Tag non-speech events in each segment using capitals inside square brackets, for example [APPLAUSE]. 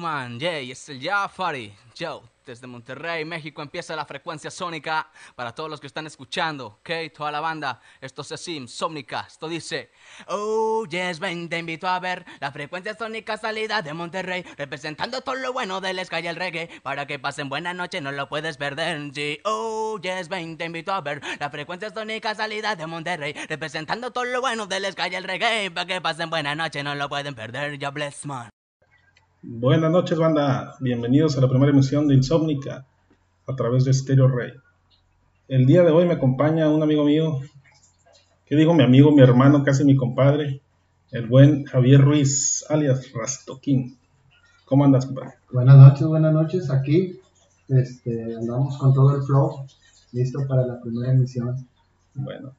man, Jay, es el Jafari. Joe, desde Monterrey, México, empieza la frecuencia sónica para todos los que están escuchando, ¿ok? Toda la banda, esto es así, Sónica. Esto dice: Oh, yes, ven, te invito a ver la frecuencia sónica salida de Monterrey, representando todo lo bueno del ska y el reggae. Para que pasen buena noche, no lo puedes perder. Oh, yes, ven, te invito a ver la frecuencia sónica salida de Monterrey, representando todo lo bueno del ska y el reggae. Para que pasen buena noche, no lo pueden perder. Ya bless, man. Buenas noches, banda. Bienvenidos a la primera emisión de Insomnica a través de Stereo Rey. El día de hoy me acompaña un amigo mío, que digo mi amigo, mi hermano, casi mi compadre, el buen Javier Ruiz, alias Rastoquín. ¿Cómo andas, compadre? Buenas noches, buenas noches. Aquí este, andamos con todo el flow, listo para la primera emisión. Bueno,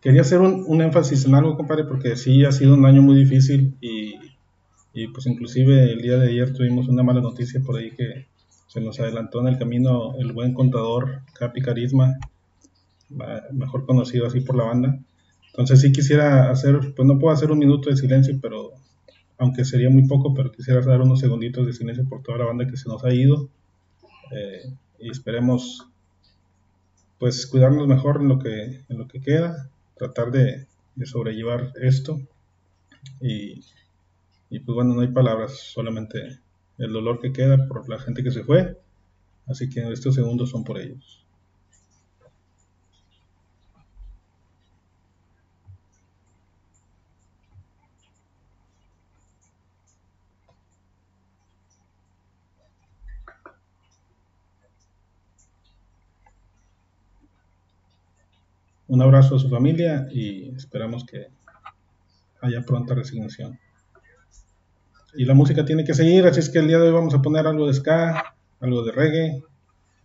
quería hacer un, un énfasis en algo, compadre, porque sí ha sido un año muy difícil y y pues inclusive el día de ayer tuvimos una mala noticia por ahí que se nos adelantó en el camino el buen contador Capi Carisma, mejor conocido así por la banda. Entonces sí quisiera hacer, pues no puedo hacer un minuto de silencio, pero aunque sería muy poco, pero quisiera dar unos segunditos de silencio por toda la banda que se nos ha ido. Eh, y esperemos pues cuidarnos mejor en lo que, en lo que queda, tratar de, de sobrellevar esto y y pues bueno, no hay palabras, solamente el dolor que queda por la gente que se fue. Así que estos segundos son por ellos. Un abrazo a su familia y esperamos que haya pronta resignación y la música tiene que seguir, así es que el día de hoy vamos a poner algo de ska, algo de reggae,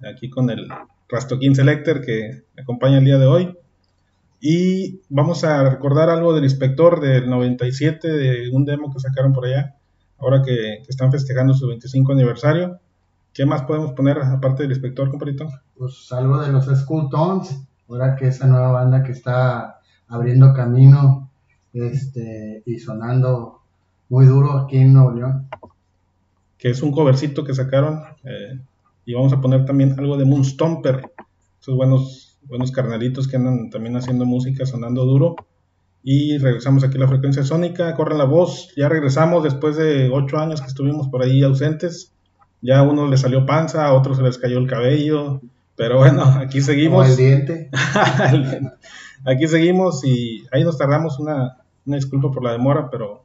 aquí con el Rastoquín Selector que acompaña el día de hoy. Y vamos a recordar algo del inspector del 97, de un demo que sacaron por allá, ahora que, están festejando su 25 aniversario. ¿Qué más podemos poner aparte del inspector, compadrito? Pues algo de los School Tones, ahora que esa nueva banda que está abriendo camino este, y sonando muy duro aquí en Nuevo León. Que es un covercito que sacaron. Eh, y vamos a poner también algo de Moonstomper. Esos buenos, buenos carnalitos que andan también haciendo música, sonando duro. Y regresamos aquí a la frecuencia sónica. Corren la voz. Ya regresamos después de ocho años que estuvimos por ahí ausentes. Ya a unos les salió panza, a otros se les cayó el cabello. Pero bueno, [LAUGHS] aquí seguimos. el diente. [LAUGHS] aquí seguimos y ahí nos tardamos una, una disculpa por la demora, pero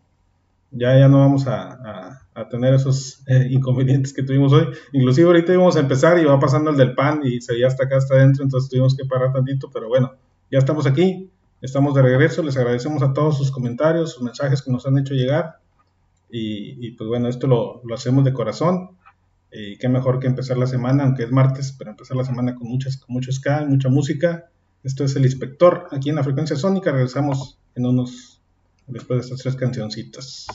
ya, ya no vamos a, tener esos eh, inconvenientes que tuvimos hoy. Inclusive ahorita íbamos a empezar y va pasando el del pan y se veía hasta acá, hasta adentro, entonces tuvimos que parar tantito, pero bueno, ya estamos aquí, estamos de regreso, les agradecemos a todos sus comentarios, sus mensajes que nos han hecho llegar y, pues bueno, esto lo, hacemos de corazón y qué mejor que empezar la semana, aunque es martes, pero empezar la semana con, muchas, con mucho ska, mucha música. Esto es el inspector aquí en la frecuencia sónica, regresamos en unos después de estas tres cancioncitas.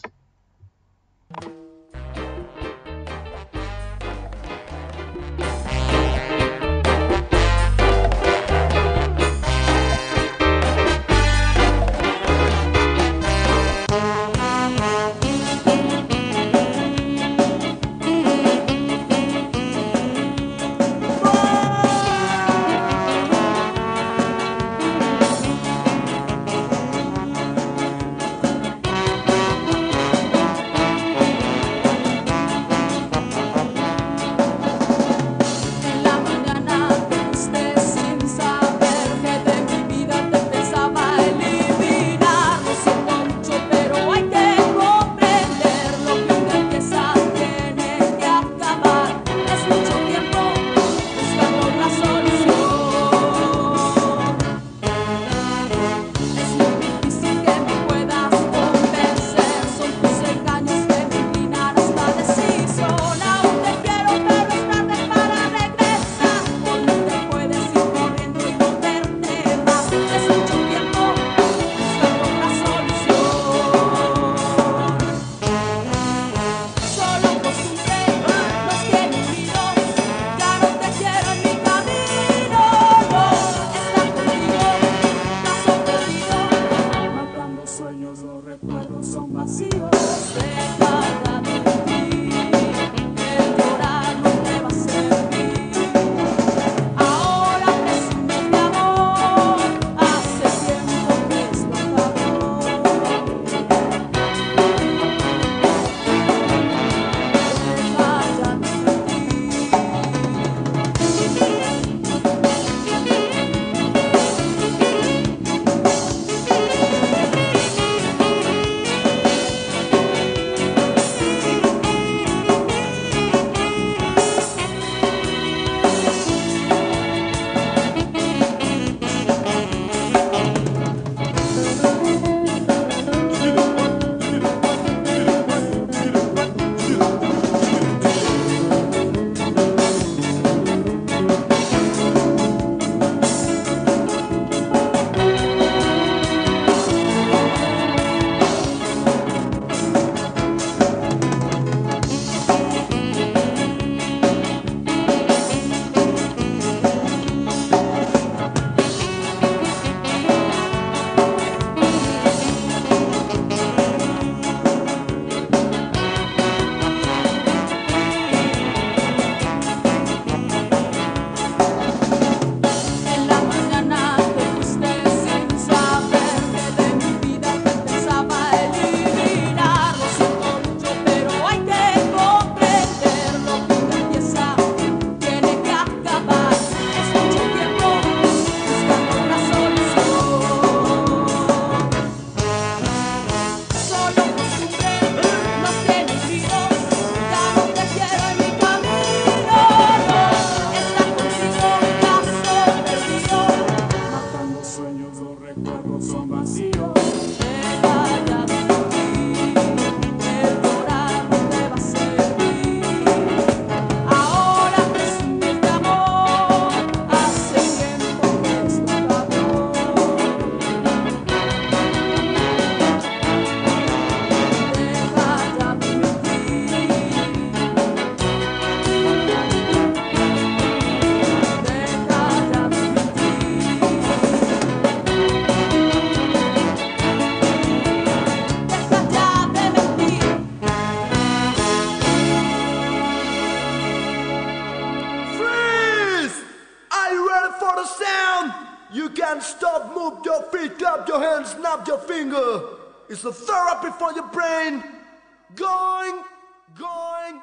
You can stop, move your feet, clap your hands, snap your finger. It's a therapy for your brain. Going, going.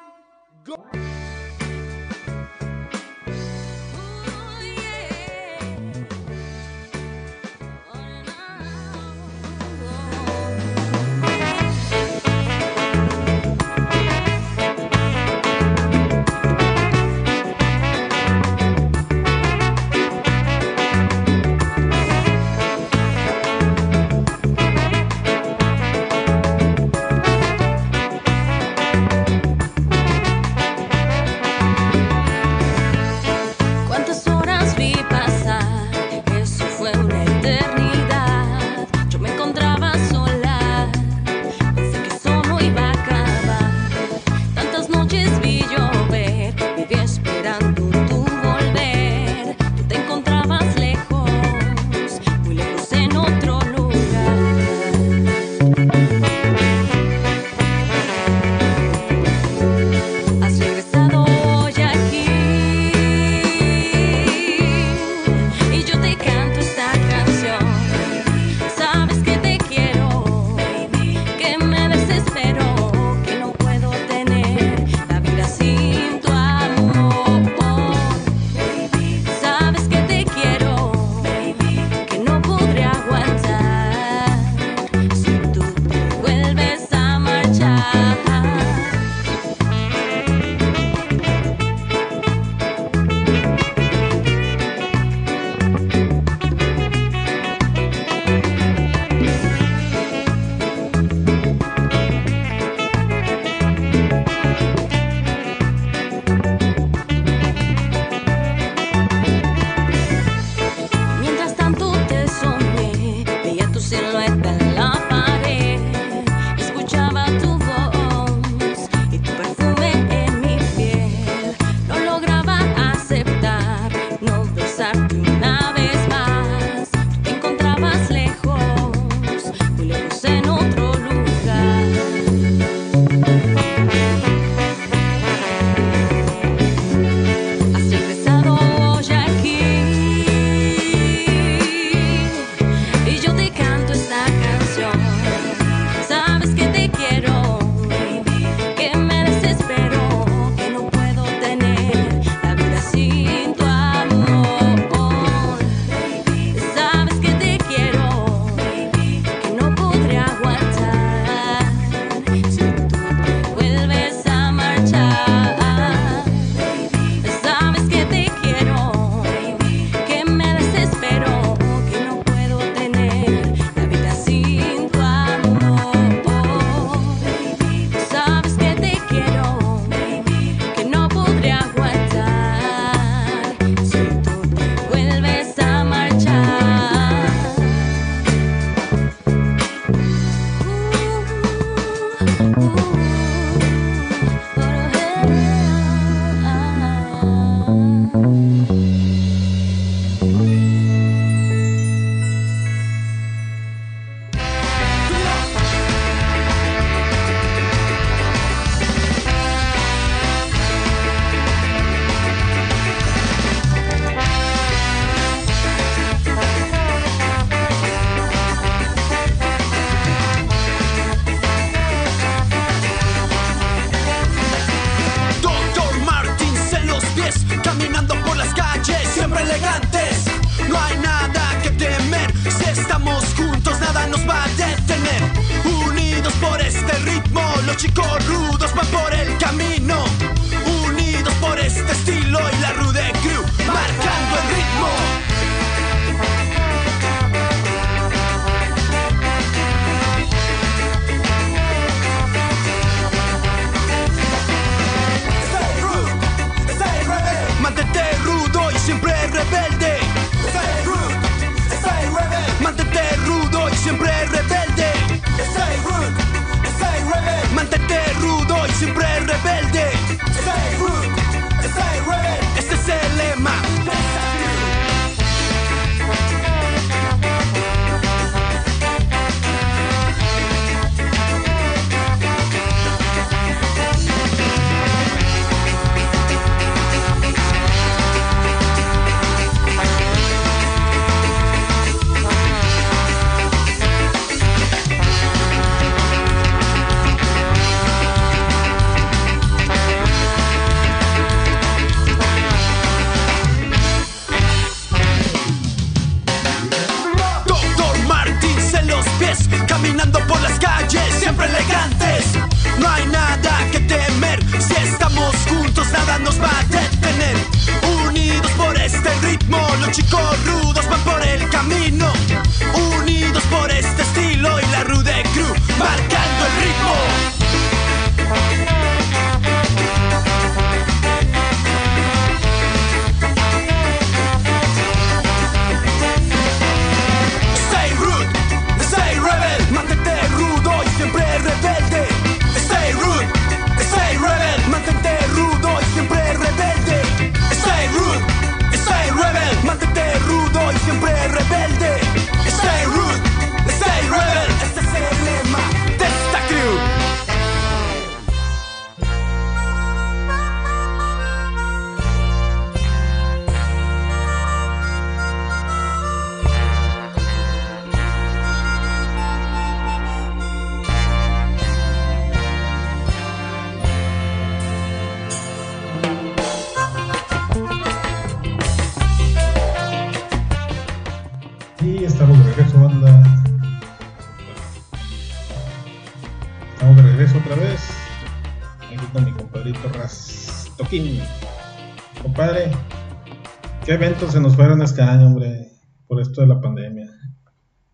¿Qué eventos se nos fueron este año, hombre? Por esto de la pandemia.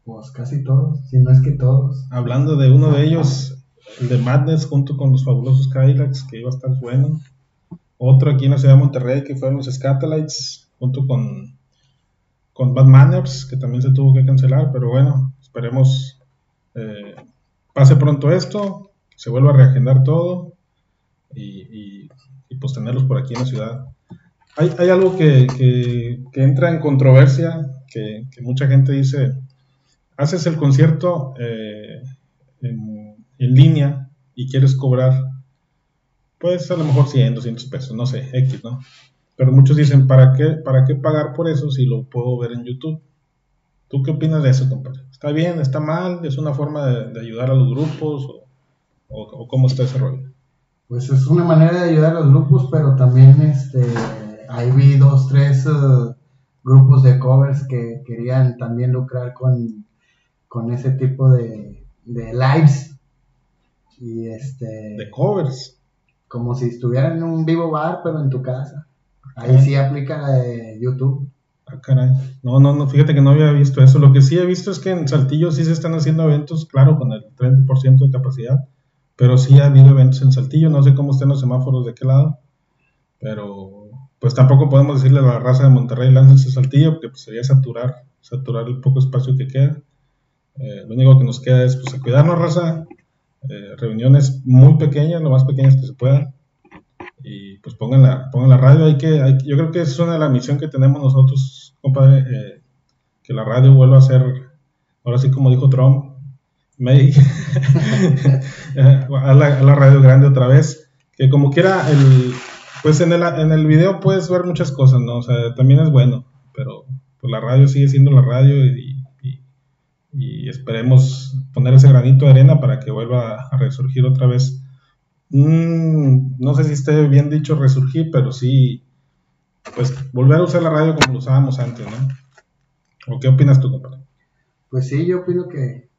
Pues casi todos, si no es que todos. Hablando de uno de ellos, el de Madness junto con los fabulosos Cadillacs, que iba a estar bueno. Otro aquí en la ciudad de Monterrey, que fueron los Scatolites, junto con, con Bad Manners, que también se tuvo que cancelar, pero bueno, esperemos eh, pase pronto esto, que se vuelva a reagendar todo y, y- y, pues tenerlos por aquí en la ciudad. Hay, algo que, entra en controversia, que, mucha gente dice, haces el concierto eh, en, línea y quieres cobrar, pues a lo mejor 100, 200 pesos, no sé, X, ¿no? Pero muchos dicen, ¿para qué, ¿para qué pagar por eso si lo puedo ver en YouTube? ¿Tú qué opinas de eso, compadre? ¿Está bien? ¿Está mal? ¿Es una forma de, de ayudar a los grupos? ¿O, o- o cómo está ese rollo? Pues es una manera de ayudar a los grupos, pero también este, ahí vi dos, tres eh, grupos de covers que querían también lucrar con, con ese tipo de, de lives. Y este, De covers. como si estuvieran en un vivo bar, pero en tu casa. Ahí sí aplica la de YouTube. Ah, caray. No, no, no, fíjate que no había visto eso. Lo que sí he visto es que en Saltillo sí se están haciendo eventos, claro, con el 30% de capacidad, pero sí ha habido eventos en Saltillo. No sé cómo estén los semáforos de qué lado, pero pues tampoco podemos decirle a la raza de Monterrey, láncense Saltillo, porque pues, sería saturar, saturar el poco espacio que queda. Eh, lo único que nos queda es pues, a cuidarnos, raza. Eh, reuniones muy pequeñas, lo más pequeñas que se puedan y pues pongan la, pongan la radio. Hay que, yo creo que es una de las misión que tenemos nosotros, compadre, eh, que la radio vuelva a ser, ahora sí como dijo Trump, may- [LAUGHS] la, a la radio grande otra vez, que como quiera, el, pues en el, en el video puedes ver muchas cosas, ¿no? O sea, también es bueno, pero pues la radio sigue siendo la radio y, esperemos poner ese granito de arena para que vuelva a resurgir otra vez Mm, no sé si esté bien dicho resurgir, pero sí, pues volver a usar la radio como lo usábamos antes, ¿no? ¿O qué opinas tú, compadre? Pues sí, yo opino que,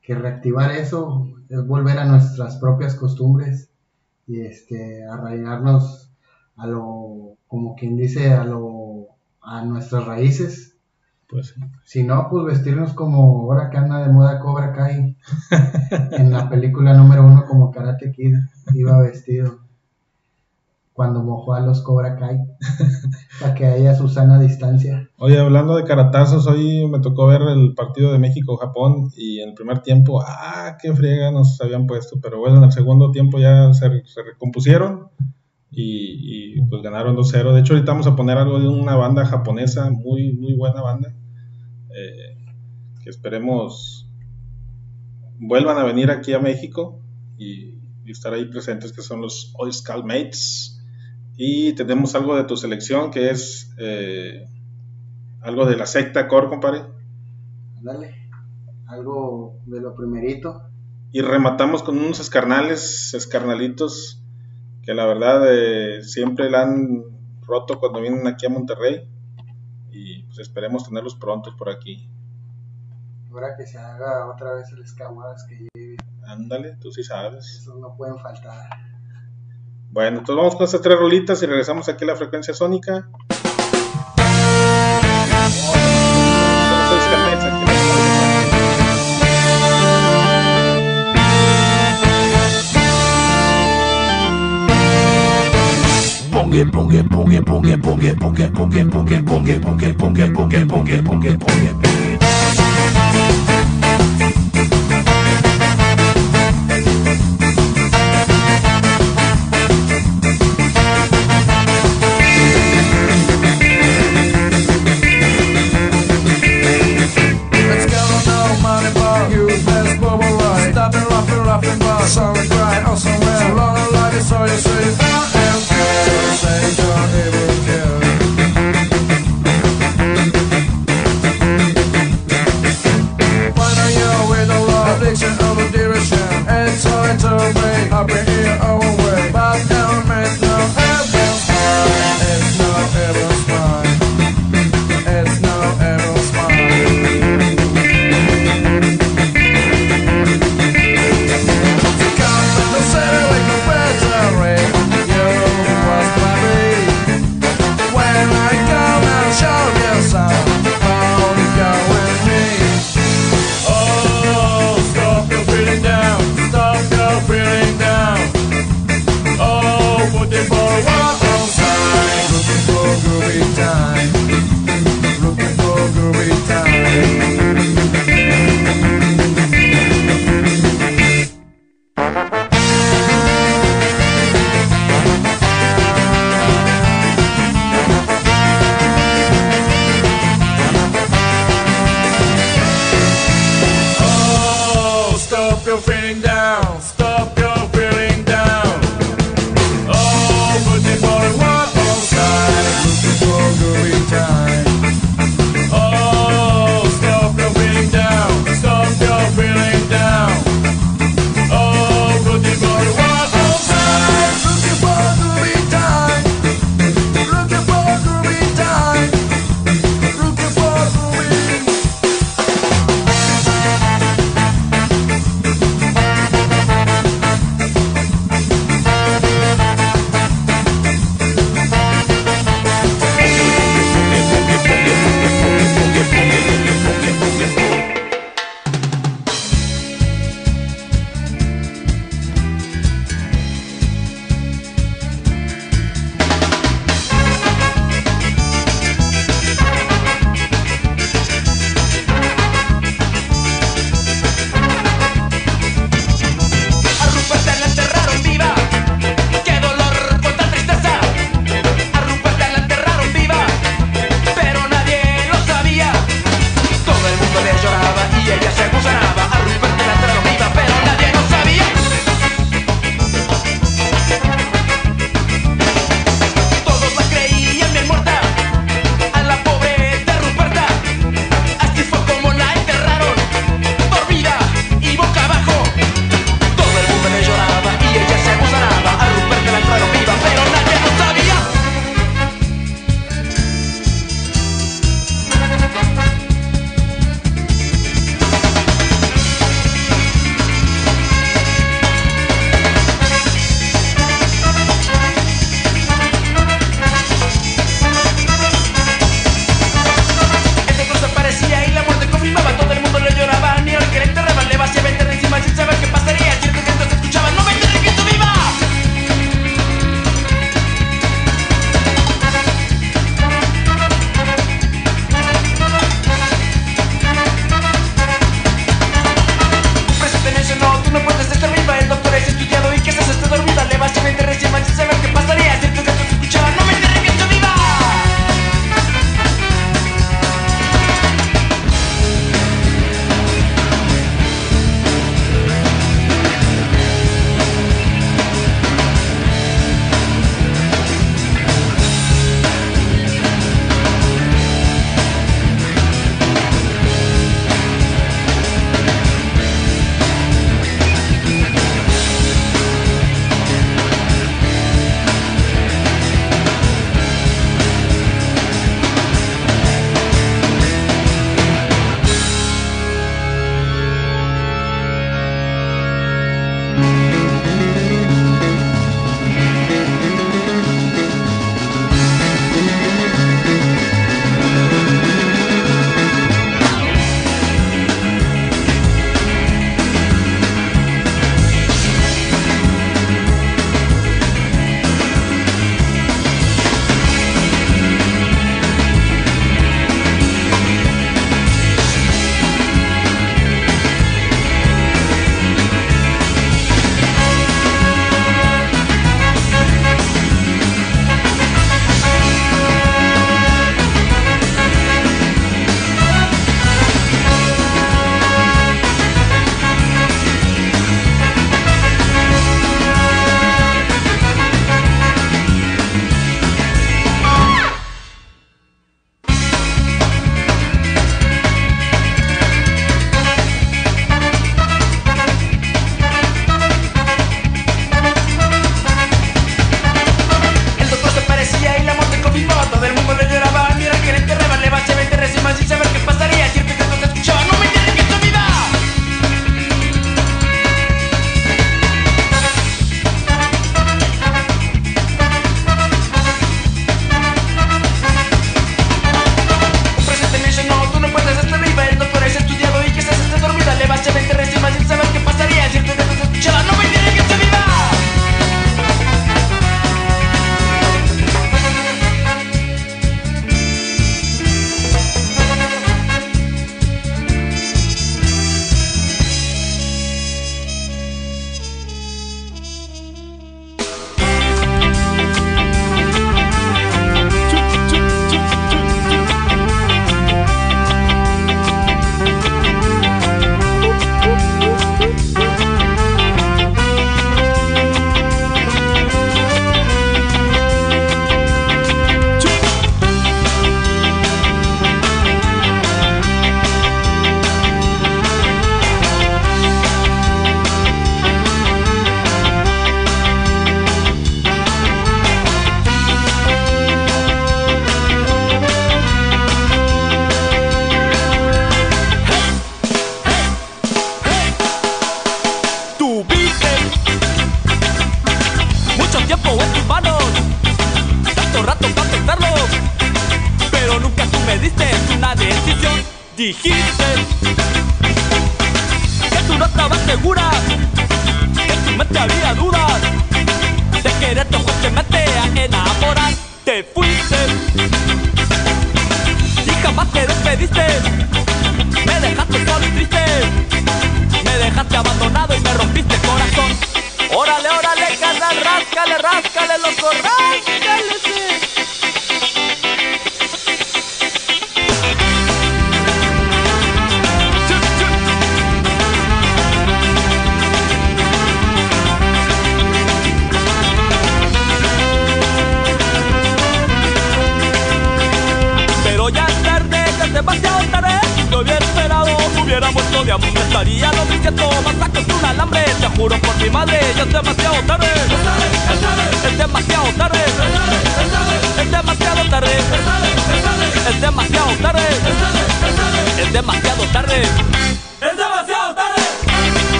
que reactivar eso es volver a nuestras propias costumbres y este arraigarnos a lo, como quien dice, a lo, a nuestras raíces. Pues sí. Si no, pues vestirnos como ahora que anda de moda Cobra Kai. [LAUGHS] en la película número uno como Karate Kid iba vestido. Cuando mojó a los Cobra Kai. [LAUGHS] Para que haya su sana distancia. Oye, hablando de caratazos, hoy me tocó ver el partido de México-Japón y en el primer tiempo, ah, qué friega nos habían puesto, pero bueno, en el segundo tiempo ya se, recompusieron y, pues ganaron 2-0. De hecho, ahorita vamos a poner algo de una banda japonesa, muy, muy buena banda, eh, que esperemos vuelvan a venir aquí a México y, estar ahí presentes, que son los Oil Mates. Y tenemos algo de tu selección, que es eh, algo de la secta Core, compadre. Dale. Algo de lo primerito. Y rematamos con unos escarnales, escarnalitos, que la verdad eh, siempre la han roto cuando vienen aquí a Monterrey. Y pues esperemos tenerlos prontos por aquí. Ahora que se haga otra vez el escaguadas que lleve. Ándale, tú sí sabes. Esos no pueden faltar. Bueno, entonces vamos con estas tres rolitas y regresamos aquí a la frecuencia sónica. Pongue, pongue, pongue, pongue, pongue, pongue, pongue, pongue, pongue, pongue, pongue, pongue, pongue, pongue, pongue.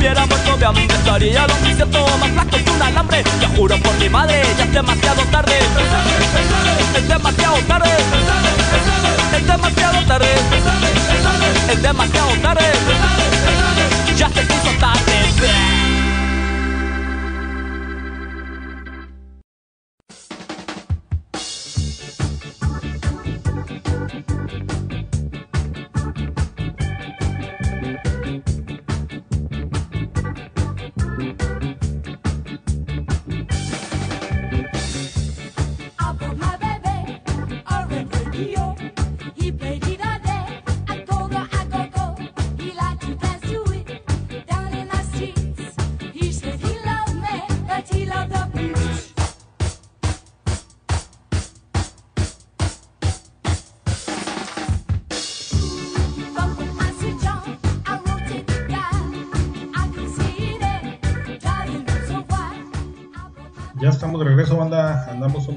Hubiera muerto de hambre Estaría lo que siento más flaco que un alambre. Te juro por mi madre, ya es demasiado tarde. Es demasiado tarde. Es demasiado tarde. Es demasiado tarde. Ya se hizo tarde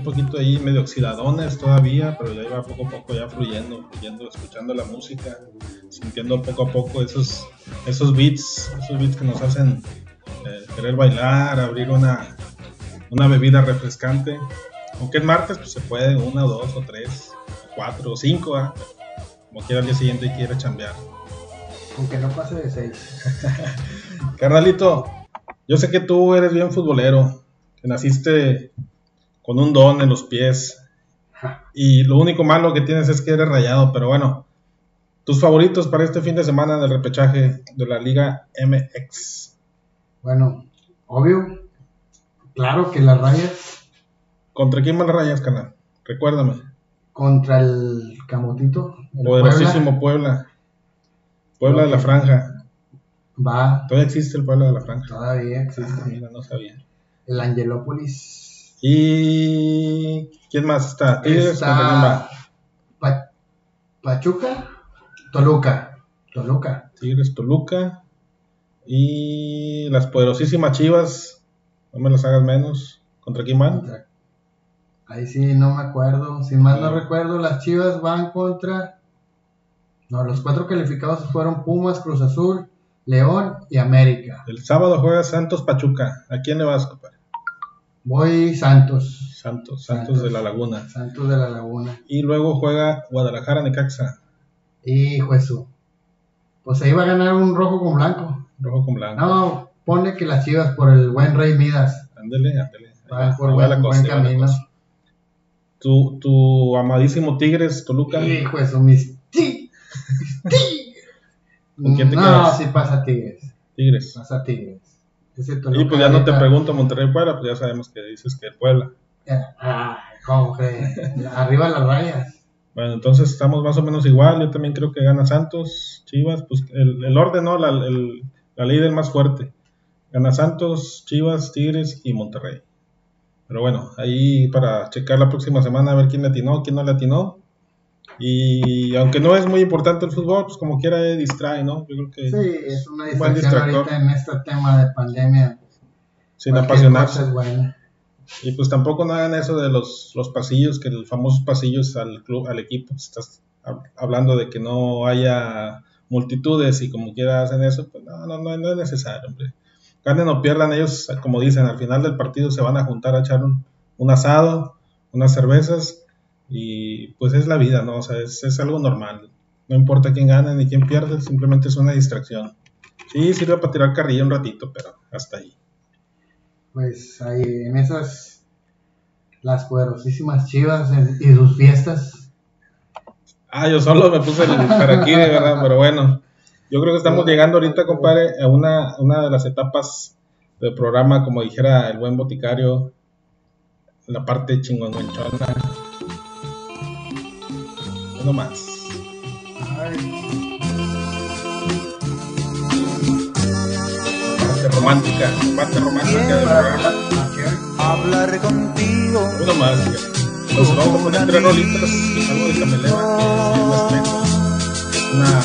un poquito ahí medio oxidadones todavía, pero ya iba poco a poco ya fluyendo, fluyendo, escuchando la música, sintiendo poco a poco esos, esos beats, esos beats que nos hacen eh, querer bailar, abrir una, una bebida refrescante. Aunque es martes, pues se puede una, dos, o tres, o cuatro, o cinco, ¿ah? como quiera al día siguiente y quiera chambear. Aunque no pase de 6. [LAUGHS] Carnalito, yo sé que tú eres bien futbolero, que naciste con un don en los pies y lo único malo que tienes es que eres rayado, pero bueno, tus favoritos para este fin de semana del repechaje de la Liga MX. Bueno, obvio. Claro que las rayas ¿Contra quién más rayas, carnal? Recuérdame. contra el Camotito. el Poderosísimo Puebla. Puebla de la Franja. Va, Todavía existe el Puebla de la Franja. todavía Ah, existe. mira, no sabía. El Angelópolis. ¿Y quién más está? ¿Tigres contra Pa- Pachuca, Toluca. Toluca. Tigres Toluca y las poderosísimas Chivas, no me las hagas menos. ¿Contra quién van? Contra- Ahí sí, no me acuerdo. Si mal no recuerdo, las Chivas van contra. No, los cuatro calificados fueron Pumas, Cruz Azul, León y América. El sábado juega Santos Pachuca. ¿A quién le vas, compadre? Voy Santos. Santos, Santos Santos. de la Laguna. Santos de la Laguna. Y luego juega Guadalajara Necaxa, de su. Pues ahí va a ganar un rojo con blanco. rojo con blanco. No, pone que las Chivas por el buen Rey Midas. Ándele, ándele. Va, por buen, buen camino. Tu, tu amadísimo Tigres Toluca. Hijo de su, mis ti-. ¿Con quién te no, quedas? sí pasa Tigres. Tigres. Pasa Tigres. Y Toluca pues ya no te pregunto Monterrey-Puebla, pues ya sabemos que dices que Puebla. Ah, ¿cómo crees? [LAUGHS] Arriba las rayas. Bueno, entonces estamos más o menos igual. Yo también creo que gana Santos, Chivas, pues el, el orden, ¿no? La, el- la ley del más fuerte. Gana Santos, Chivas, Tigres y Monterrey. Pero bueno, ahí para checar la próxima semana a ver quién le atinó, quién no le atinó. Y aunque no es muy importante el fútbol, pues como quiera eh, distrae, ¿no? Yo creo que Sí, es una Un buen distracción distractor. ahorita en este tema de pandemia. sin apasionarse. Y pues tampoco no hagan eso de los, los pasillos, que los famosos pasillos al club, al equipo. Estás hab- hablando de que no haya multitudes y como quiera hacen eso, pues no, no, no, no es necesario, hombre. Ganen o pierdan, ellos, como dicen, al final del partido se van a juntar a echar un, un asado, unas cervezas y pues es la vida, ¿no? O sea, es, es algo normal. No importa quién gane ni quién pierde, simplemente es una distracción. Sí, sirve para tirar carrilla un ratito, pero hasta ahí. Pues ahí en esas, las poderosísimas chivas y sus fiestas. Ah, yo solo me puse el paraquí, de verdad, pero bueno. Yo creo que estamos llegando ahorita, compadre, a una, una de las etapas del programa, como dijera el buen boticario, la parte chingonchona. Uno más. Parte romántica, parte romántica del programa. Hablar contigo. Uno más. Nos vamos a poner tres rolitas, algo de cameleva, que es más lento. Una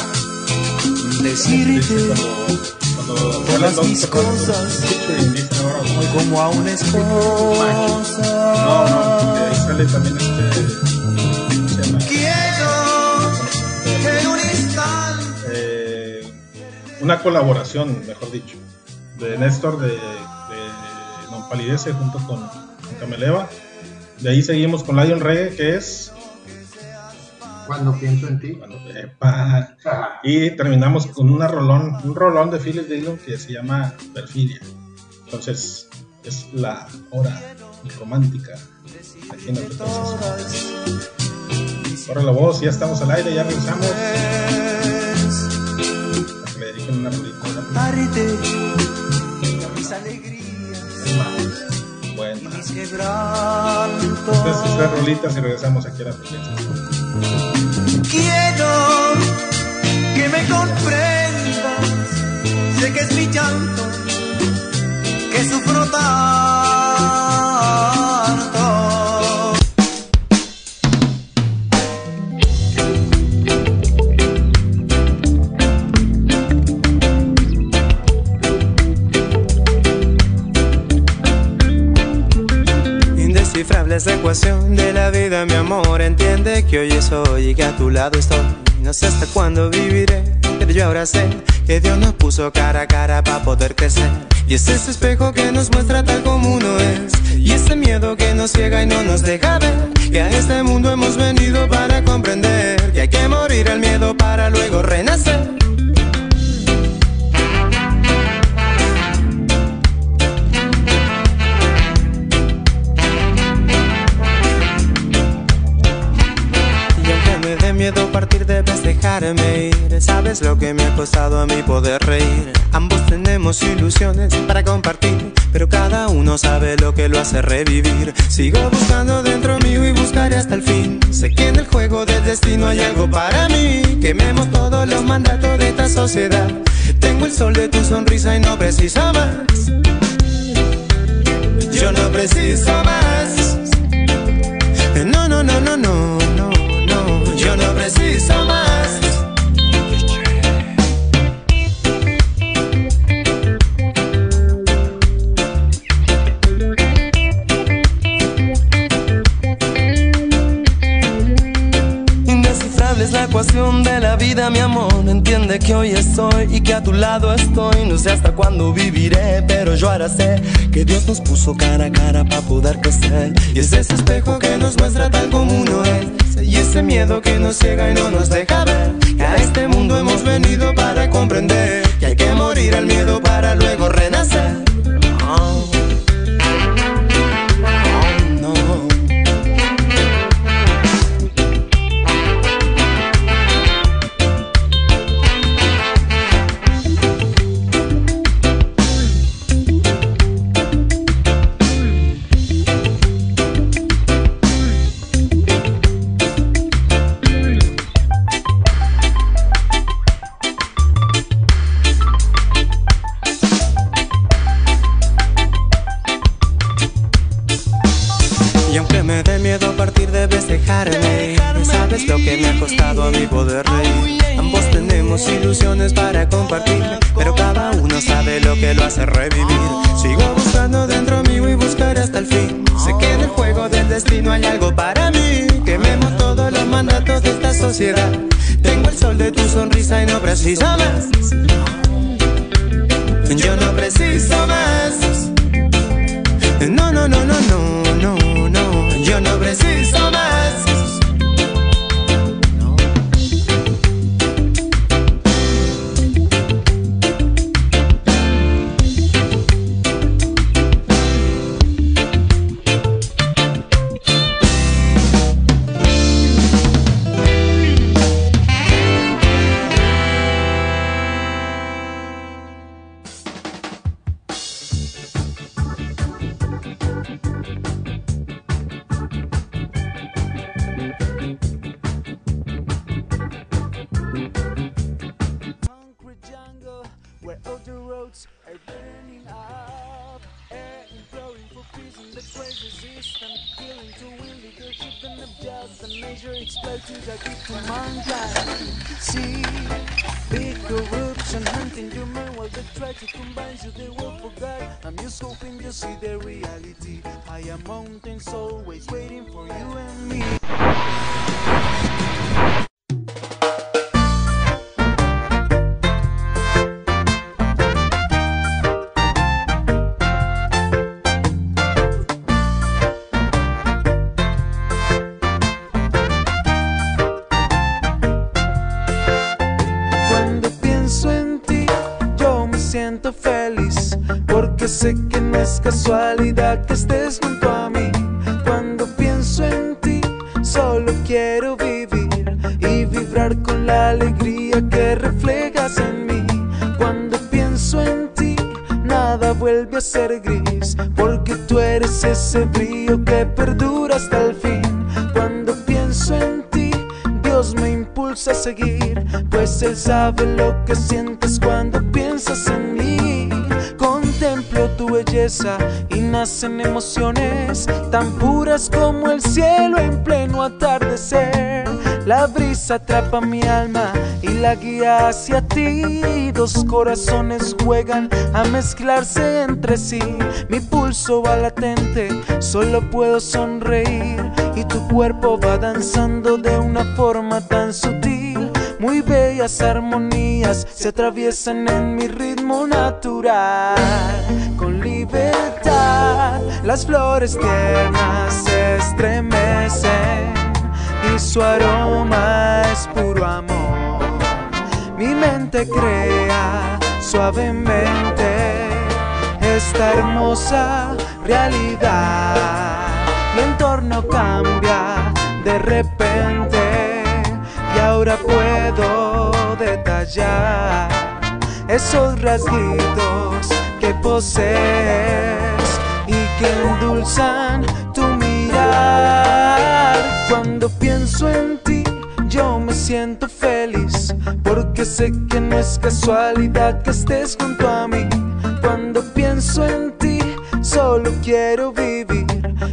Decirte cuando, dos mis cosas. featuring, dicen ahora, "Muy como como a una esposa. No, no, porque ahí sale también este. Una colaboración, mejor dicho, de Néstor de, de Non Palidece junto con, con Cameleva. De ahí seguimos con Lion Reggae, que es. Cuando pienso en ti. Bueno, epa. Ah, Y terminamos con una rolón, un rolón de Philip Dillon que se llama Perfidia. Entonces, es la hora romántica aquí en frecuencia. Corre la voz, ya estamos al aire, ya regresamos. Dediquen una rolita. Darte mis alegrías Bueno, y mis quebrantos. estas tres rolitas y regresamos aquí a la frecuencia. Quiero que me comprendas. Sé que es mi llanto, que sufro tanto. Indescifrable es la ecuación de la vida, mi amor. Entiende que hoy es hoy y que a tu lado estoy. No sé hasta cuándo viviré, pero yo ahora sé que Dios nos puso cara a cara para poder crecer. Y es ese espejo que nos muestra tal como uno es. Y ese miedo que nos ciega y no nos deja ver. Que a este mundo hemos venido para comprender. Que hay que morir al miedo para luego renacer. Miedo partir debes dejarme ir. Sabes lo que me ha costado a mí poder reír. Ambos tenemos ilusiones para compartir Pero cada uno sabe lo que lo hace revivir. Sigo buscando dentro mío y buscaré hasta el fin. Sé que en el juego del destino hay algo para mí. Quememos todos los mandatos de esta sociedad. Tengo el sol de tu sonrisa y no preciso más. Yo no preciso más. No, no, no, no, no, preciso más. Indescifrable es la ecuación de la vida, mi amor. Entiende que hoy estoy y que a tu lado estoy. No sé hasta cuándo viviré, pero yo ahora sé que Dios nos puso cara a cara para poder crecer. Y es ese espejo que nos muestra tal como uno es. Ese miedo que nos ciega y no nos deja ver. Que a este mundo hemos venido para comprender que hay que morir al miedo para luego renacer. Ilusiones para compartir, pero cada uno sabe lo que lo hace revivir. Sigo buscando dentro mío y buscaré hasta el fin. Sé que en el juego del destino hay algo para mí. Quememos todos los mandatos de esta sociedad. Tengo el sol de tu sonrisa y no preciso más. Yo no preciso más. No, no, no, no, no, no, no. Yo no preciso más. Sé que no es casualidad que estés junto a mí. Cuando pienso en ti, solo quiero vivir y vibrar con la alegría que reflejas en mí. Cuando pienso en ti, nada vuelve a ser gris, porque tú eres ese brillo que perdura hasta el fin. Cuando pienso en ti, Dios me impulsa a seguir, pues Él sabe lo que sientes cuando piensas en mí. Y nacen emociones tan puras como el cielo en pleno atardecer. La brisa atrapa mi alma y la guía hacia ti. Dos corazones juegan a mezclarse entre sí. Mi pulso va latente, solo puedo sonreír. Y tu cuerpo va danzando de una forma tan sutil. Muy bellas armonías se atraviesan en mi ritmo natural. Las flores tiernas se estremecen y su aroma es puro amor. Mi mente crea suavemente esta hermosa realidad. Mi entorno cambia de repente y ahora puedo detallar esos rasguitos y que endulzan tu mirar. Cuando pienso en ti, yo me siento feliz porque sé que no es casualidad que estés junto a mí. Cuando pienso en ti, solo quiero vivir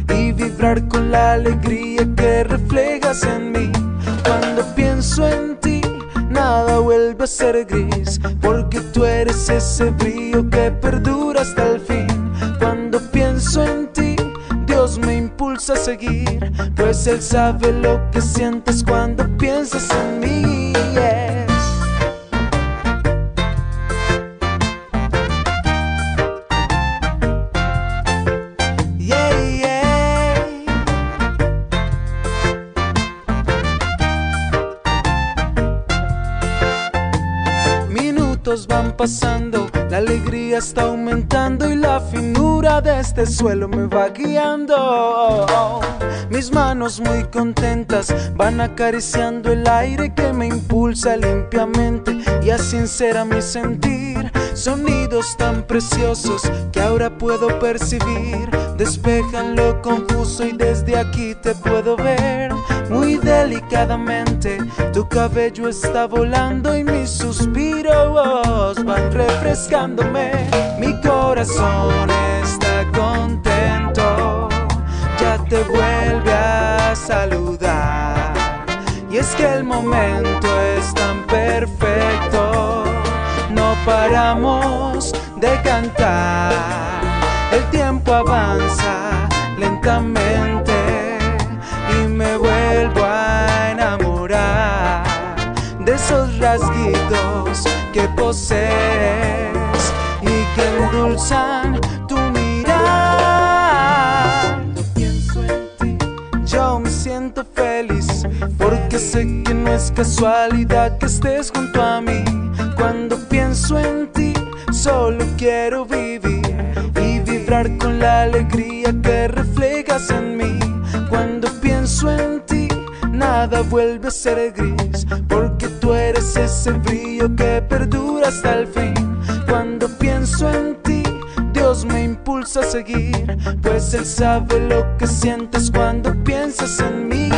y vibrar con la alegría que reflejas en mí. Cuando pienso en ti, nada vuelve a ser gris, porque tú eres ese brillo que perdura hasta el fin. Cuando pienso en ti, Dios me impulsa a seguir, pues Él sabe lo que sientes cuando piensas en mí. Minutos van pasando, la alegría está aumentando y la finura de este suelo me va guiando. Mis manos muy contentas van acariciando el aire que me impulsa limpiamente y así sincera mi sentir. Sonidos tan preciosos que ahora puedo percibir, despejan lo confuso y desde aquí te puedo ver. Muy delicadamente, tu cabello está volando y mis van refrescándome. Mi corazón está contento, ya te vuelve a saludar. Y es que el momento es tan perfecto, no paramos de cantar. El tiempo avanza lentamente y me vuelvo a enamorar de esos rasguitos que posees y que endulzan tu mirar. Pienso en ti, yo me siento feliz porque sé que no es casualidad que estés junto a mí. Cuando pienso en ti, solo quiero vivir y vibrar con la alegría que reflejas en mí. Cuando pienso en ti, nada vuelve a ser gris, porque tú eres ese brillo que perdura hasta el fin. Cuando pienso en ti, Dios me impulsa a seguir, pues Él sabe lo que sientes cuando piensas en mí.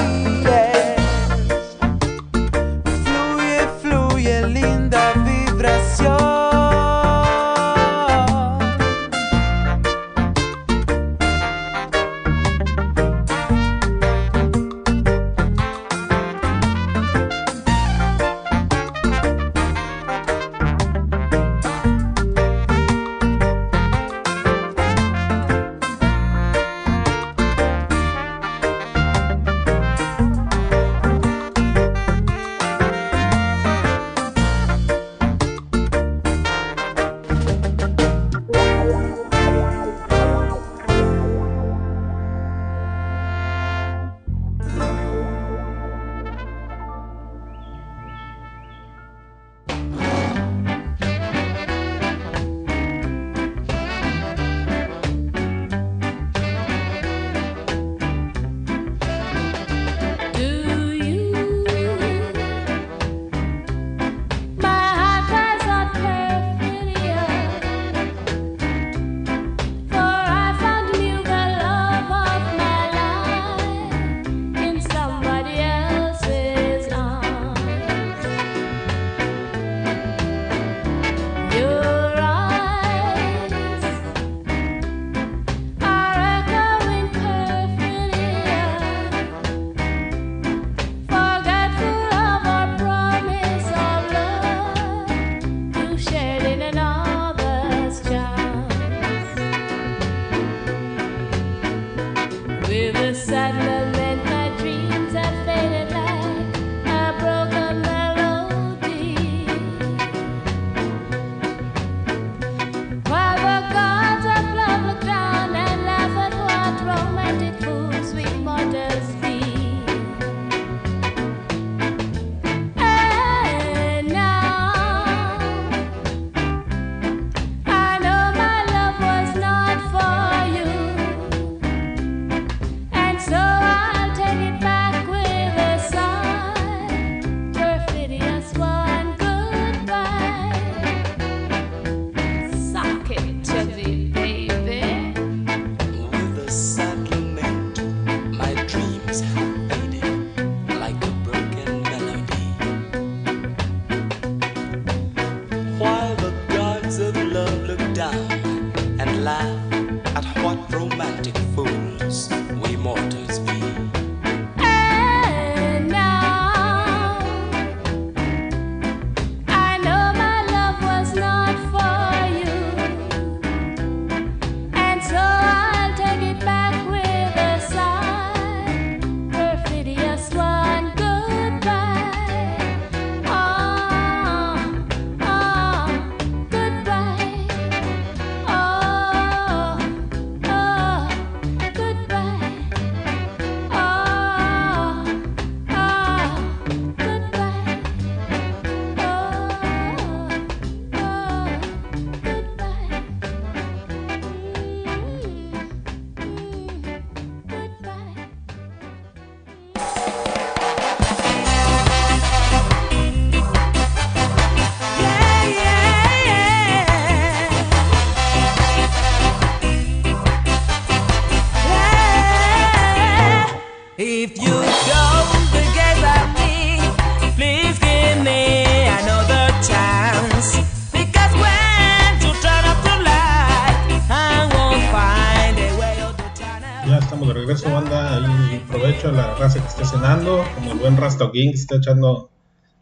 Rastoquín que está echando,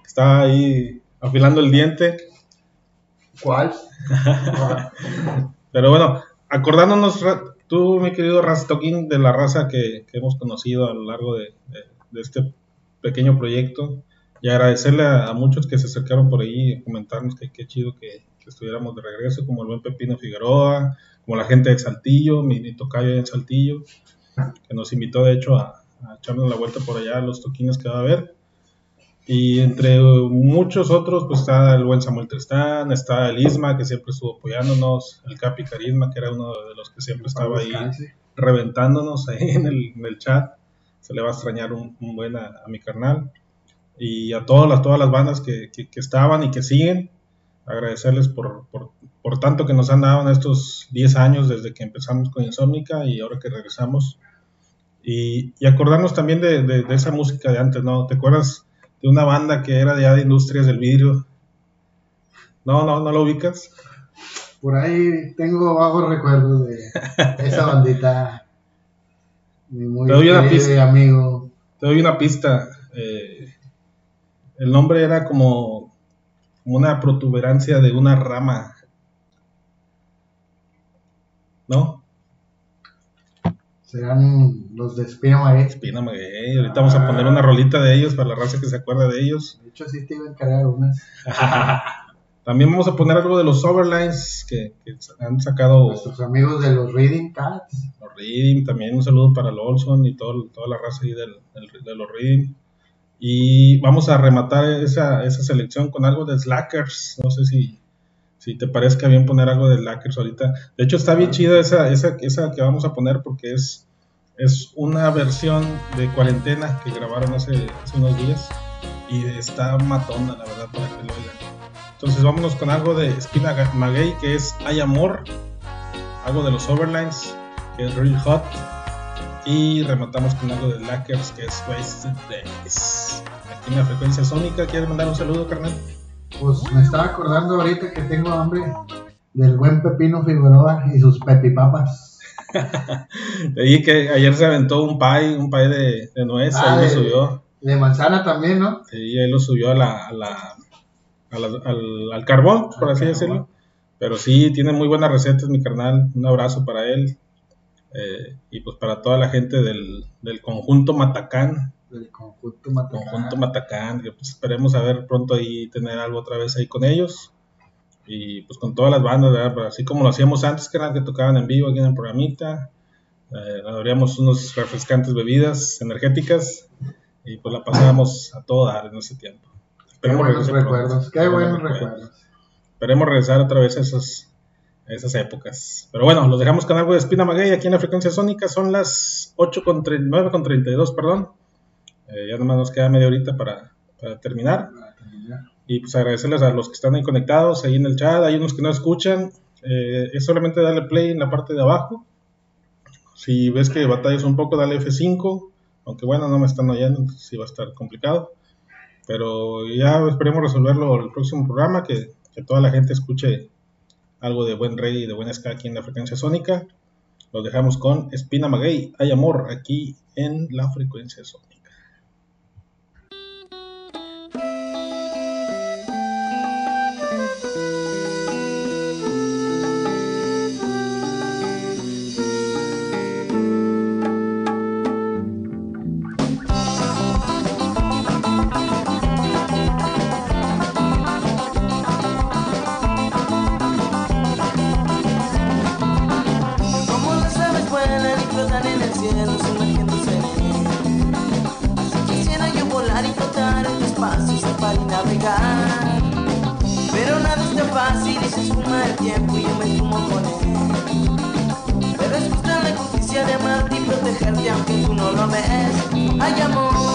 que está ahí afilando el diente. ¿Cuál? [LAUGHS] Pero bueno, acordándonos, tú, mi querido Rastoquín, de la raza que, que hemos conocido a lo largo de, de- de este pequeño proyecto, y agradecerle a, a muchos que se acercaron por ahí y comentarnos que qué chido que, que estuviéramos de regreso, como el buen Pepino Figueroa, como la gente de Saltillo, mi, mi tocayo en Saltillo, que nos invitó de hecho a, a echarnos la vuelta por allá a los toquines que va a haber. Y entre muchos otros, pues está el buen Samuel Tristán, está el Isma, que siempre estuvo apoyándonos, el Capi Carisma, que era uno de los que siempre estaba ahí reventándonos ahí en el, en el chat. Se le va a extrañar un, un buen a, a mi carnal. Y a todas las, todas las bandas que, que- que estaban y que siguen, agradecerles por, por, por tanto que nos han dado en estos 10 años desde que empezamos con Insomnica y ahora que regresamos. Y, y acordarnos también de, de- de esa música de antes, ¿no? ¿Te acuerdas de una banda que era de ya de Industrias del Vidrio? No, no, no lo ubicas. Por ahí tengo vagos recuerdos de esa bandita. Mi muy Te doy una pista. amigo. Te doy una pista. eh, el nombre era como, como una protuberancia de una rama. ¿No? Serán los de Espina Maguey. Espina Maguey. Ahorita vamos a poner una rolita de ellos para la raza que se acuerda de ellos. De hecho, sí te iba a encargar unas. [LAUGHS] También vamos a poner algo de los Overlines que, que han sacado Nuestros amigos de los Reading Cats. los Reading. También un saludo para el Olson y todo, toda la raza ahí del, del- de los Reading. Y vamos a rematar esa, esa selección con algo de Slackers. No sé si, si te parezca bien poner algo de Slackers ahorita. De hecho, está bien chida esa, esa, esa que vamos a poner porque es, es una versión de cuarentena que grabaron hace, unos días. Y está matona, la verdad, para que lo oigan. Entonces, vámonos con algo de Spina Maguey que es Hay Amor. Algo de los Overlines que es Real Hot. Y rematamos con algo de Lackers que es Wasted Days. Aquí en la frecuencia sónica, ¿quieres mandar un saludo, carnal? Pues me estaba acordando ahorita que tengo hambre del buen Pepino Figueroa y sus pepipapas. [LAUGHS] Leí que ayer se aventó un pie, un pie de, de nuez, Ah, ahí de- lo subió. De manzana también, ¿no? Sí, ahí lo subió a la, a la- a la- al, al carbón, por Al así carbón. decirlo. Pero sí, tiene muy buenas recetas, mi carnal. Un abrazo para él. Eh, y pues para toda la gente del, del conjunto Matacán. Del conjunto Matacán. Conjunto Matacán, que pues esperemos a ver pronto ahí tener algo otra vez ahí con ellos. Y pues con todas las bandas, ¿verdad? Así como lo hacíamos antes, que eran que tocaban en vivo aquí en el programita. Eh, abríamos unos refrescantes bebidas energéticas y pues la pasábamos a todo dar en ese tiempo. Qué Esperemos buenos regrese pronto. recuerdos, qué Qué buenos buenos recuerdos. Esperemos regresar otra vez a esos, a esas épocas. Pero bueno, los dejamos con algo de Espina Maguey aquí en la frecuencia sónica. Son las 8 con tre- 9 con 32, perdón. Eh, ya nomás nos queda media horita para, para terminar. Y pues agradecerles a los que están ahí conectados, ahí en el chat. Hay unos que no escuchan. Eh, es solamente darle play en la parte de abajo. Si ves que batallas un poco, dale F5. Aunque bueno, no me están oyendo, entonces sí va a estar complicado. Pero ya esperemos resolverlo el próximo programa, que, que toda la gente escuche algo de buen rey y de buena ska aquí en la frecuencia sónica. Los dejamos con Espina Maguey, hay amor aquí en la frecuencia sónica. Yo me esfumo con él Pero es justa la justicia de amarte y protegerte aunque tú no lo ves Hay amor,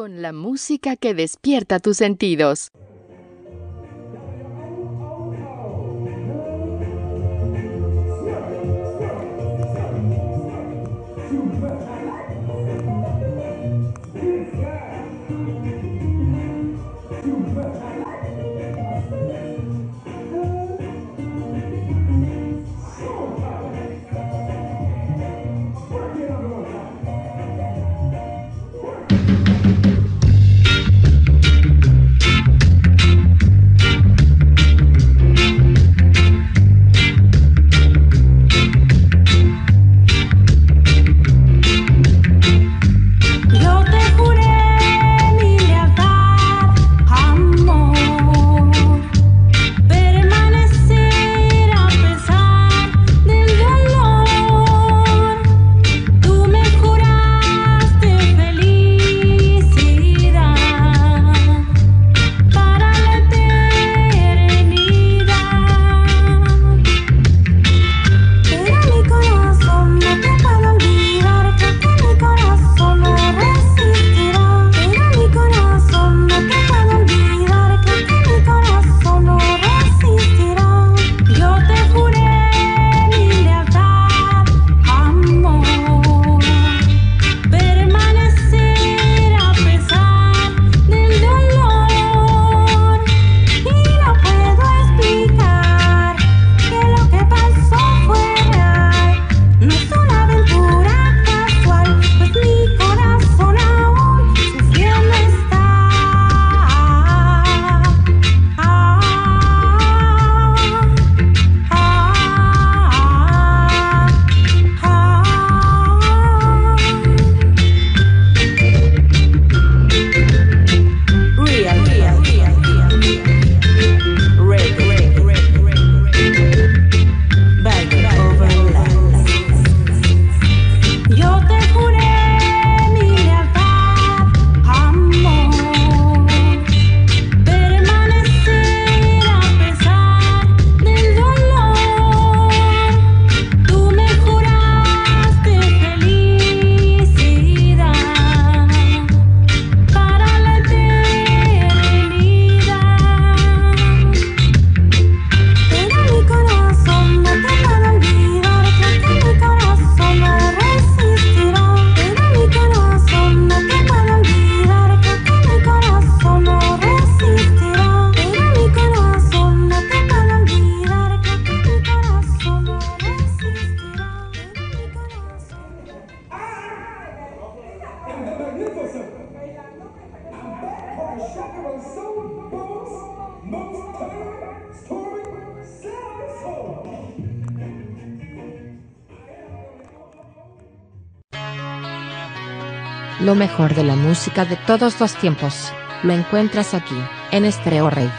Con la música que despierta tus sentidos. mejor de la música de todos los tiempos. Lo encuentras aquí, en Estreo Rey.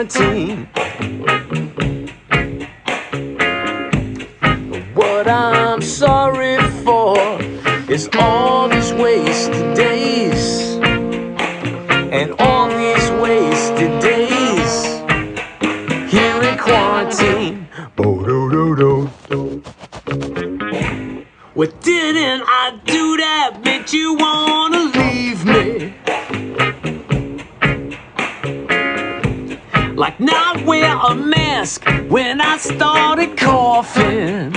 quarantine. What I'm sorry for is all these wasted days. coffin.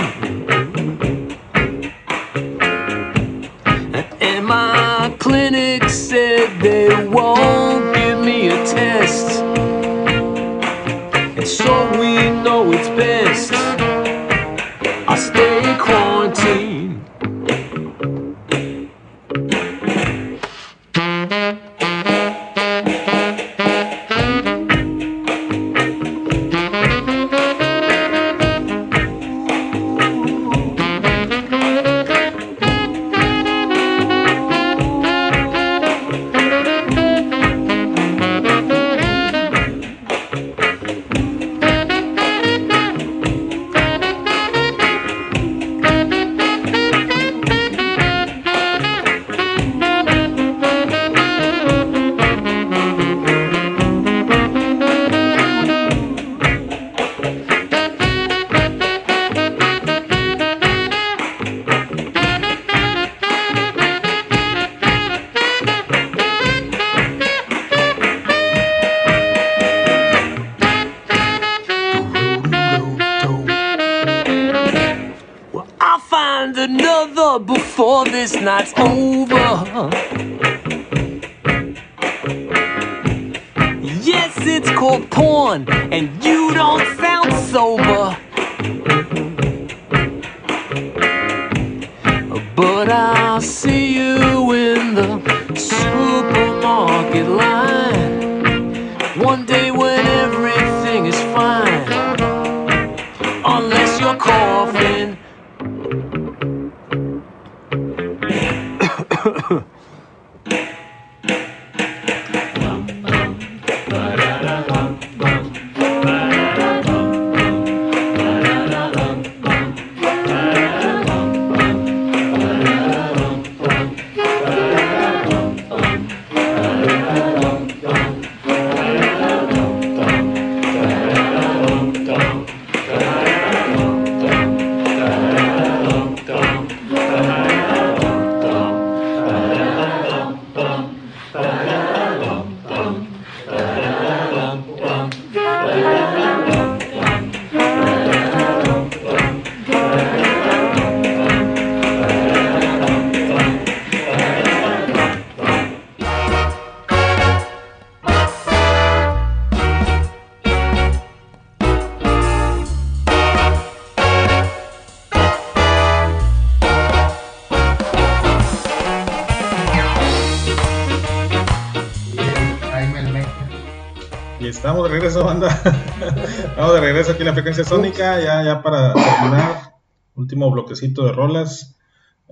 Aquí la frecuencia sónica, ya, ya para terminar, último bloquecito de rolas.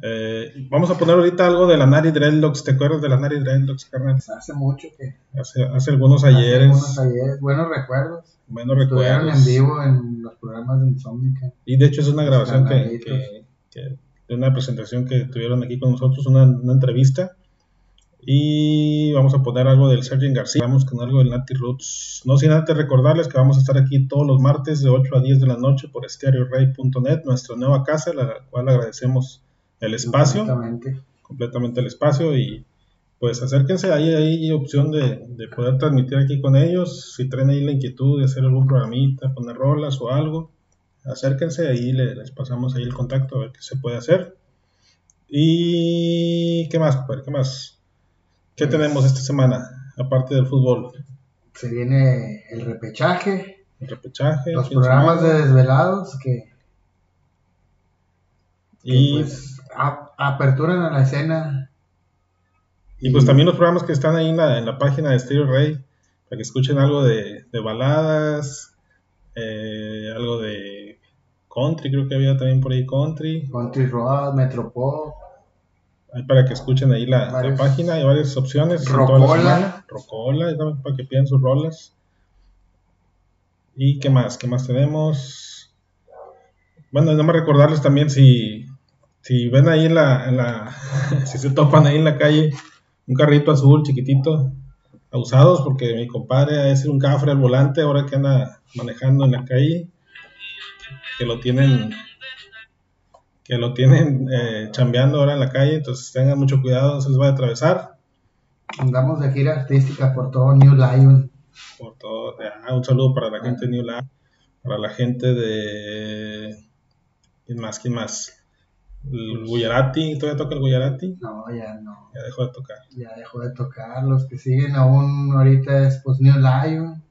Eh, vamos a poner ahorita algo de la Nari Dreadlocks. ¿Te acuerdas de la Nari Dreadlocks, carnal? Hace mucho que. Hace, hace algunos hace ayeres. algunos ayeres, buenos recuerdos. Buenos Estuvieron recuerdos. en vivo en los programas de Insómnica. Y de hecho es una grabación que, que- que- de una presentación que tuvieron aquí con nosotros, una, una entrevista. Y vamos a poner algo del Sergeant García. Vamos con algo del Nati Roots. No sin antes recordarles que vamos a estar aquí todos los martes de 8 a 10 de la noche por stereorey.net, nuestra nueva casa, la cual agradecemos el espacio, Exactamente. completamente el espacio. Y pues acérquense, ahí hay opción de, de poder transmitir aquí con ellos. Si traen ahí la inquietud de hacer algún programita, poner rolas o algo, acérquense, ahí le- les pasamos ahí el contacto a ver qué se puede hacer. Y qué más? ¿qué más? ¿Qué tenemos esta semana? Aparte del fútbol, Se viene el repechaje, el repechaje, los programas de desvelados que, que, y, pues a- aperturan a la escena. y pues también los programas que están ahí en la, en la página de Stereo Rey, para que escuchen algo de, de baladas, eh, algo de country, creo que había también por ahí country. Country Road, Metropop, Ahí para que escuchen ahí la, la página, hay varias opciones. Rocola. Rocola, para que pidan sus rolas. ¿Y qué más? ¿Qué más tenemos? Bueno, no me recordarles también si, si ven ahí en la, en la [LAUGHS] si se topan ahí en la calle un carrito azul chiquitito, usados, porque mi compadre es un cafre al volante ahora que anda manejando en la calle, que lo tienen que lo tienen eh, chambeando ahora en la calle, entonces tengan mucho cuidado, no se les va a atravesar. andamos de gira artística por todo New Lion. Por todo, ah, un saludo para la gente de New Lab, para la gente de. ¿Quién más? ¿Quién más? El Gujarati, ¿todavía toca el Gujarati? No, ya no, Ya dejó de tocar. ya dejó de tocar. Los que siguen aún ahorita es pues New Lion.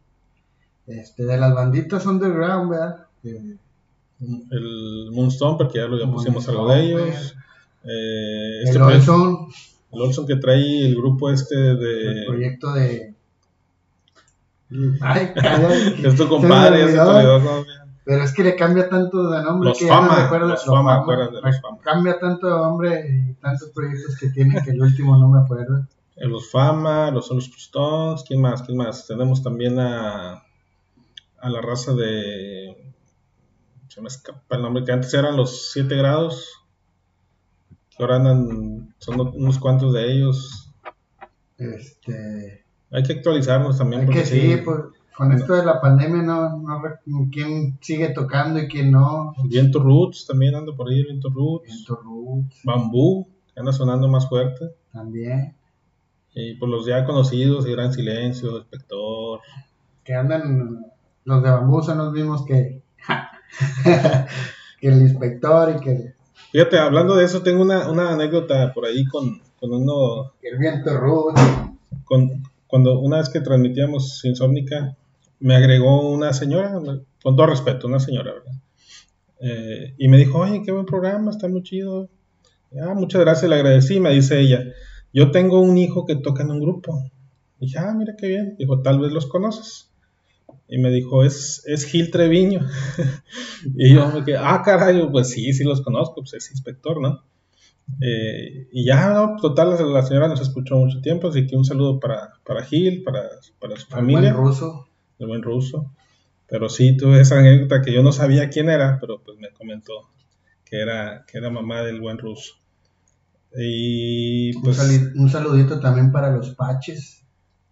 Este, de las banditas underground, ¿verdad? Eh, El Moonstomper, que ya, lo, ya pusimos algo de ellos. Eh, este el proyecto- Olson, el Olson que trae el grupo este el de. proyecto de. Ay, caray, [LAUGHS] Es tu se compadre, ya se olvidó. Pero es que le cambia tanto de nombre Los que ya no Fama, recuerdo. los Fama, acuérdate de los Fama. Cambia tanto de nombre y tantos proyectos que tiene que el último no me acuerdo. Eh, Los Fama, los Solos Stones, ¿quién más? ¿Quién más? Tenemos también a, a la raza de. Se me escapa el nombre, que antes eran los 7 grados, que ahora andan, son unos cuantos de ellos. Este, Hay que actualizarnos también. hay porque que sí, pues con esto de la pandemia no, no quién sigue tocando y quién no. Viento Roots también anda por ahí, Viento Roots. Viento Roots Bambú, que anda sonando más fuerte. también, Y por los ya conocidos, el Gran Silencio, Espector. que andan, los de bambú son los mismos que, que [LAUGHS] el inspector y que Fíjate, hablando de eso, tengo una, una anécdota por ahí con, con uno, el viento Roots. con, cuando una vez que transmitíamos Insómnica, me agregó una señora, con todo respeto, una señora, ¿verdad? Eh, y me dijo, oye, qué buen programa, está muy chido. Ah, muchas gracias, le agradecí. Me dice ella, yo tengo un hijo que toca en un grupo. Y dije, ah, mira qué bien. Dijo, tal vez los conoces. Y me dijo, es, es Gil Treviño. [LAUGHS] y yo me quedé, ah, caray, pues sí, sí los conozco, pues es inspector, ¿no? Eh, y ya, no, total, la, señora nos escuchó mucho tiempo, así que un saludo para, para Gil, para, para su El familia, buen ruso. el buen ruso. Pero sí, tuve esa anécdota que yo no sabía quién era, pero pues me comentó que era, que era mamá del buen ruso. Y Un, pues un saludito también para los Paches.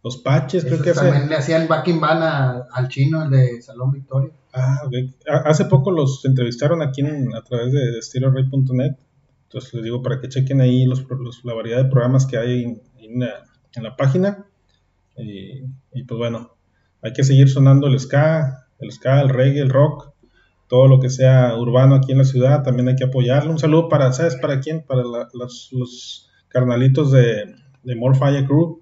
Los paches, creo que hace, también le hacían backing ban a- al chino, el de Salón Victoria. ah, ok. A- hace poco los entrevistaron aquí en- a través de, de. Entonces les digo para que chequen ahí los, los- la variedad de programas que hay en, en la, en la página. Y, y, pues bueno, hay que seguir sonando el ska, el ska, el reggae, el rock, todo lo que sea urbano aquí en la ciudad, también hay que apoyarlo. Un saludo para, ¿sabes para quién? Para la- los, los carnalitos de, de More Fire Crew,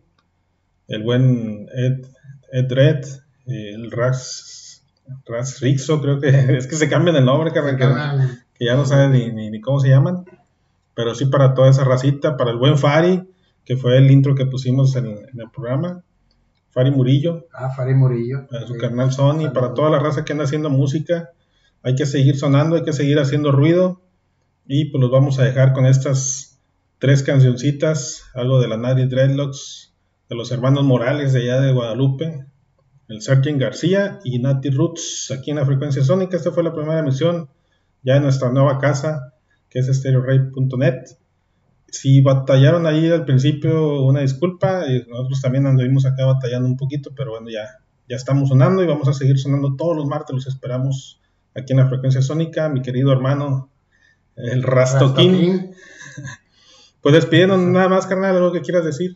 el buen Ed, Ed Red, el Ras, Ras Rixo, creo que [LAUGHS] es que se cambian el nombre, que, que ya no saben ni, ni, ni cómo se llaman, pero sí para toda esa racita, para el buen Fari, que fue el intro que pusimos en, en el programa, Fari Murillo, Ah, Fari Murillo. para su Sí. carnal Sony, para toda la raza que anda haciendo música. Hay que seguir sonando, hay que seguir haciendo ruido. Y pues los vamos a dejar con estas tres cancioncitas, algo de la Nari Dreadlocks, de los hermanos Morales de allá de Guadalupe, el Sergeant García y Nati Roots aquí en la frecuencia sónica. Esta fue la primera emisión ya en nuestra nueva casa, que es stereorey.net. Si batallaron ahí al principio, una disculpa, y nosotros también anduvimos acá batallando un poquito, pero bueno, ya, ya estamos sonando y vamos a seguir sonando todos los martes, los esperamos aquí en la frecuencia sónica, mi querido hermano, el Rastoquín. Rastoquín. [LAUGHS] Pues despidiéndonos nada más, carnal, algo que quieras decir.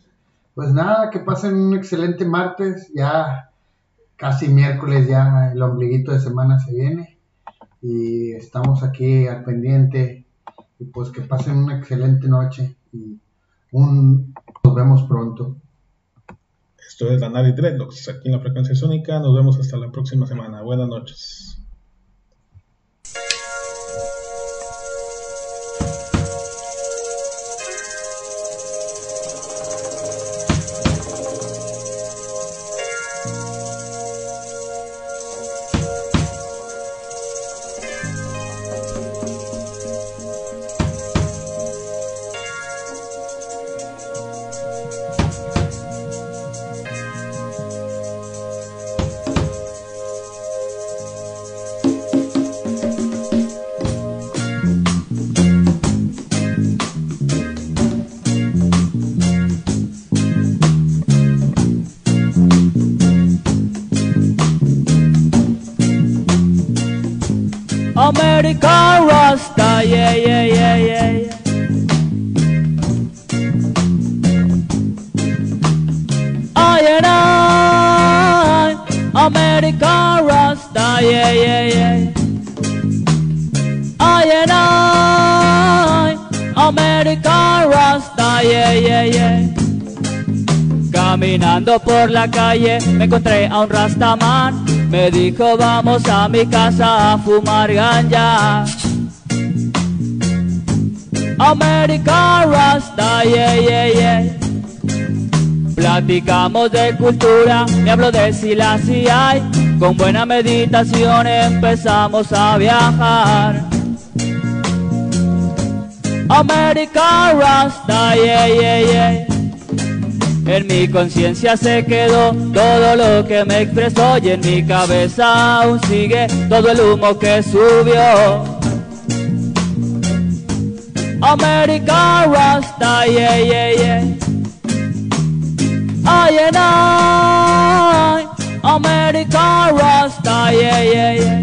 Pues nada, que pasen un excelente martes, ya casi miércoles, ya el ombliguito de semana se viene y estamos aquí al pendiente y pues que pasen una excelente noche y un nos vemos pronto. Esto es la Nari Dreadlocks, aquí en la frecuencia sónica. Nos vemos hasta la próxima semana. Buenas noches. American Rasta, yeah, yeah, yeah, yeah, yeah. I and I, American Rasta, yeah, yeah, yeah. I and I, American Rasta, yeah, yeah, yeah. Caminando por la calle me encontré a un rastaman. Me dijo vamos a mi casa a fumar ganja. American Rasta, yeah, yeah, yeah. Platicamos de cultura, me habló de si la hay. Con buena meditación empezamos a viajar. American Rasta, yeah, yeah, yeah en mi conciencia se quedó todo lo que me expresó y en mi cabeza aún sigue todo el humo que subió. American Rasta, yeah, yeah, yeah. I and I, American Rasta, yeah, yeah, yeah.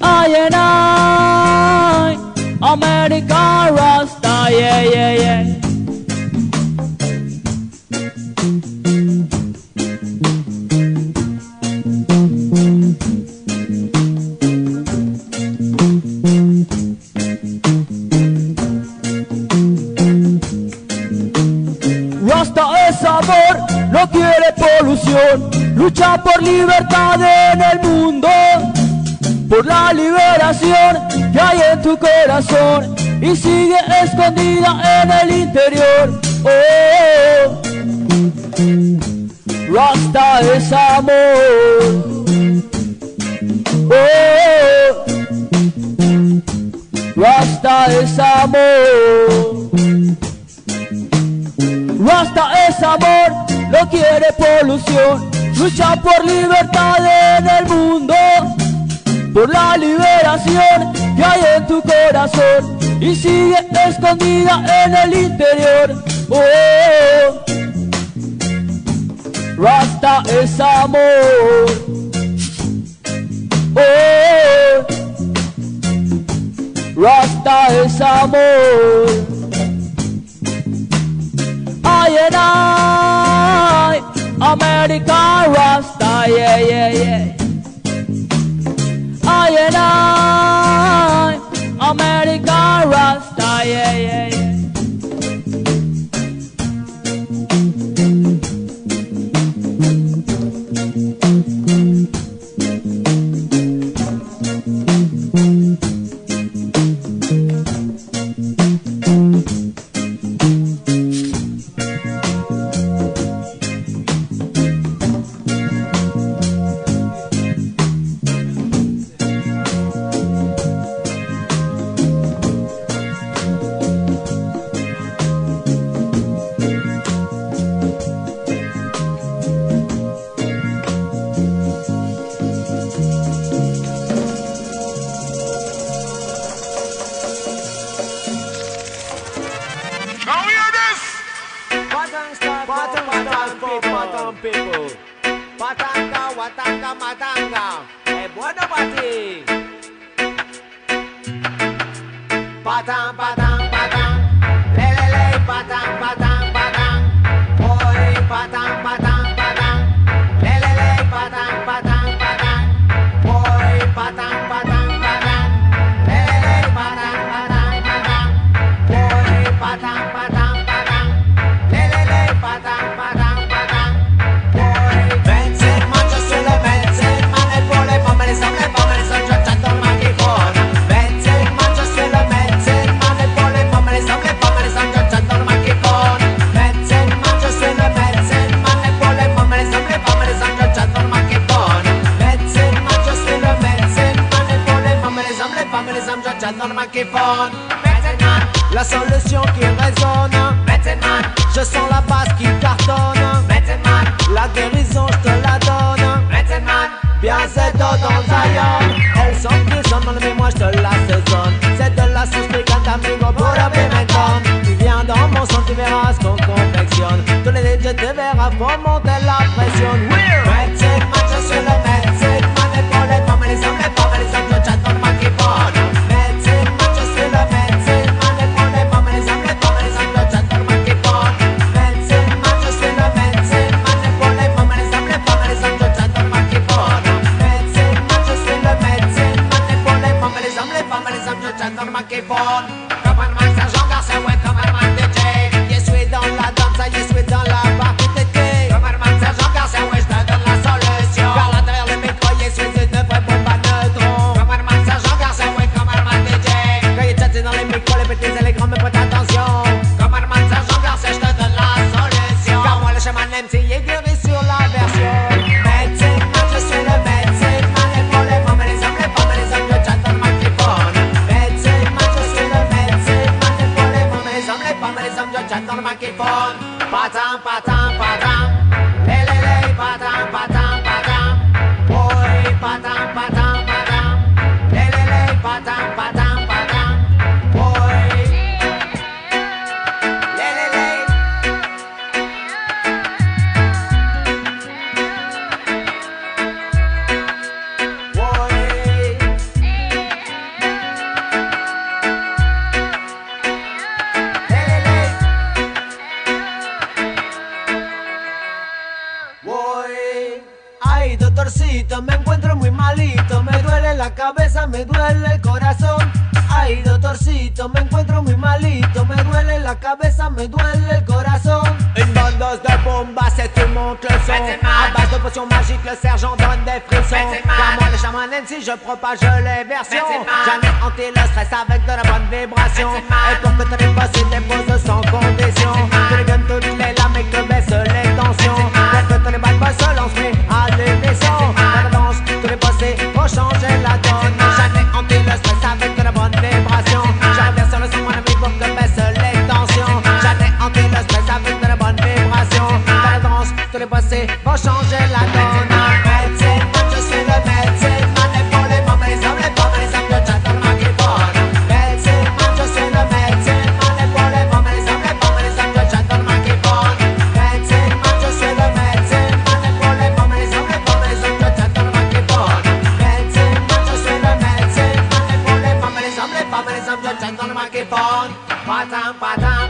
I and I, American Rasta, yeah, yeah, yeah. Lucha por libertad en el mundo, por la liberación que hay en tu corazón y sigue escondida en el interior. Oh, Rasta es amor. Oh, Rasta es amor. Rasta es amor, no quiere polución, lucha por libertad en el mundo, por la liberación que hay en tu corazón y sigue escondida en el interior. Oh, Rasta es amor. Oh, Rasta es amor. American Rasta, yeah, yeah, yeah. I and I, patam patam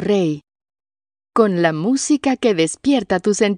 Rey. Con la música que despierta tu sentimiento.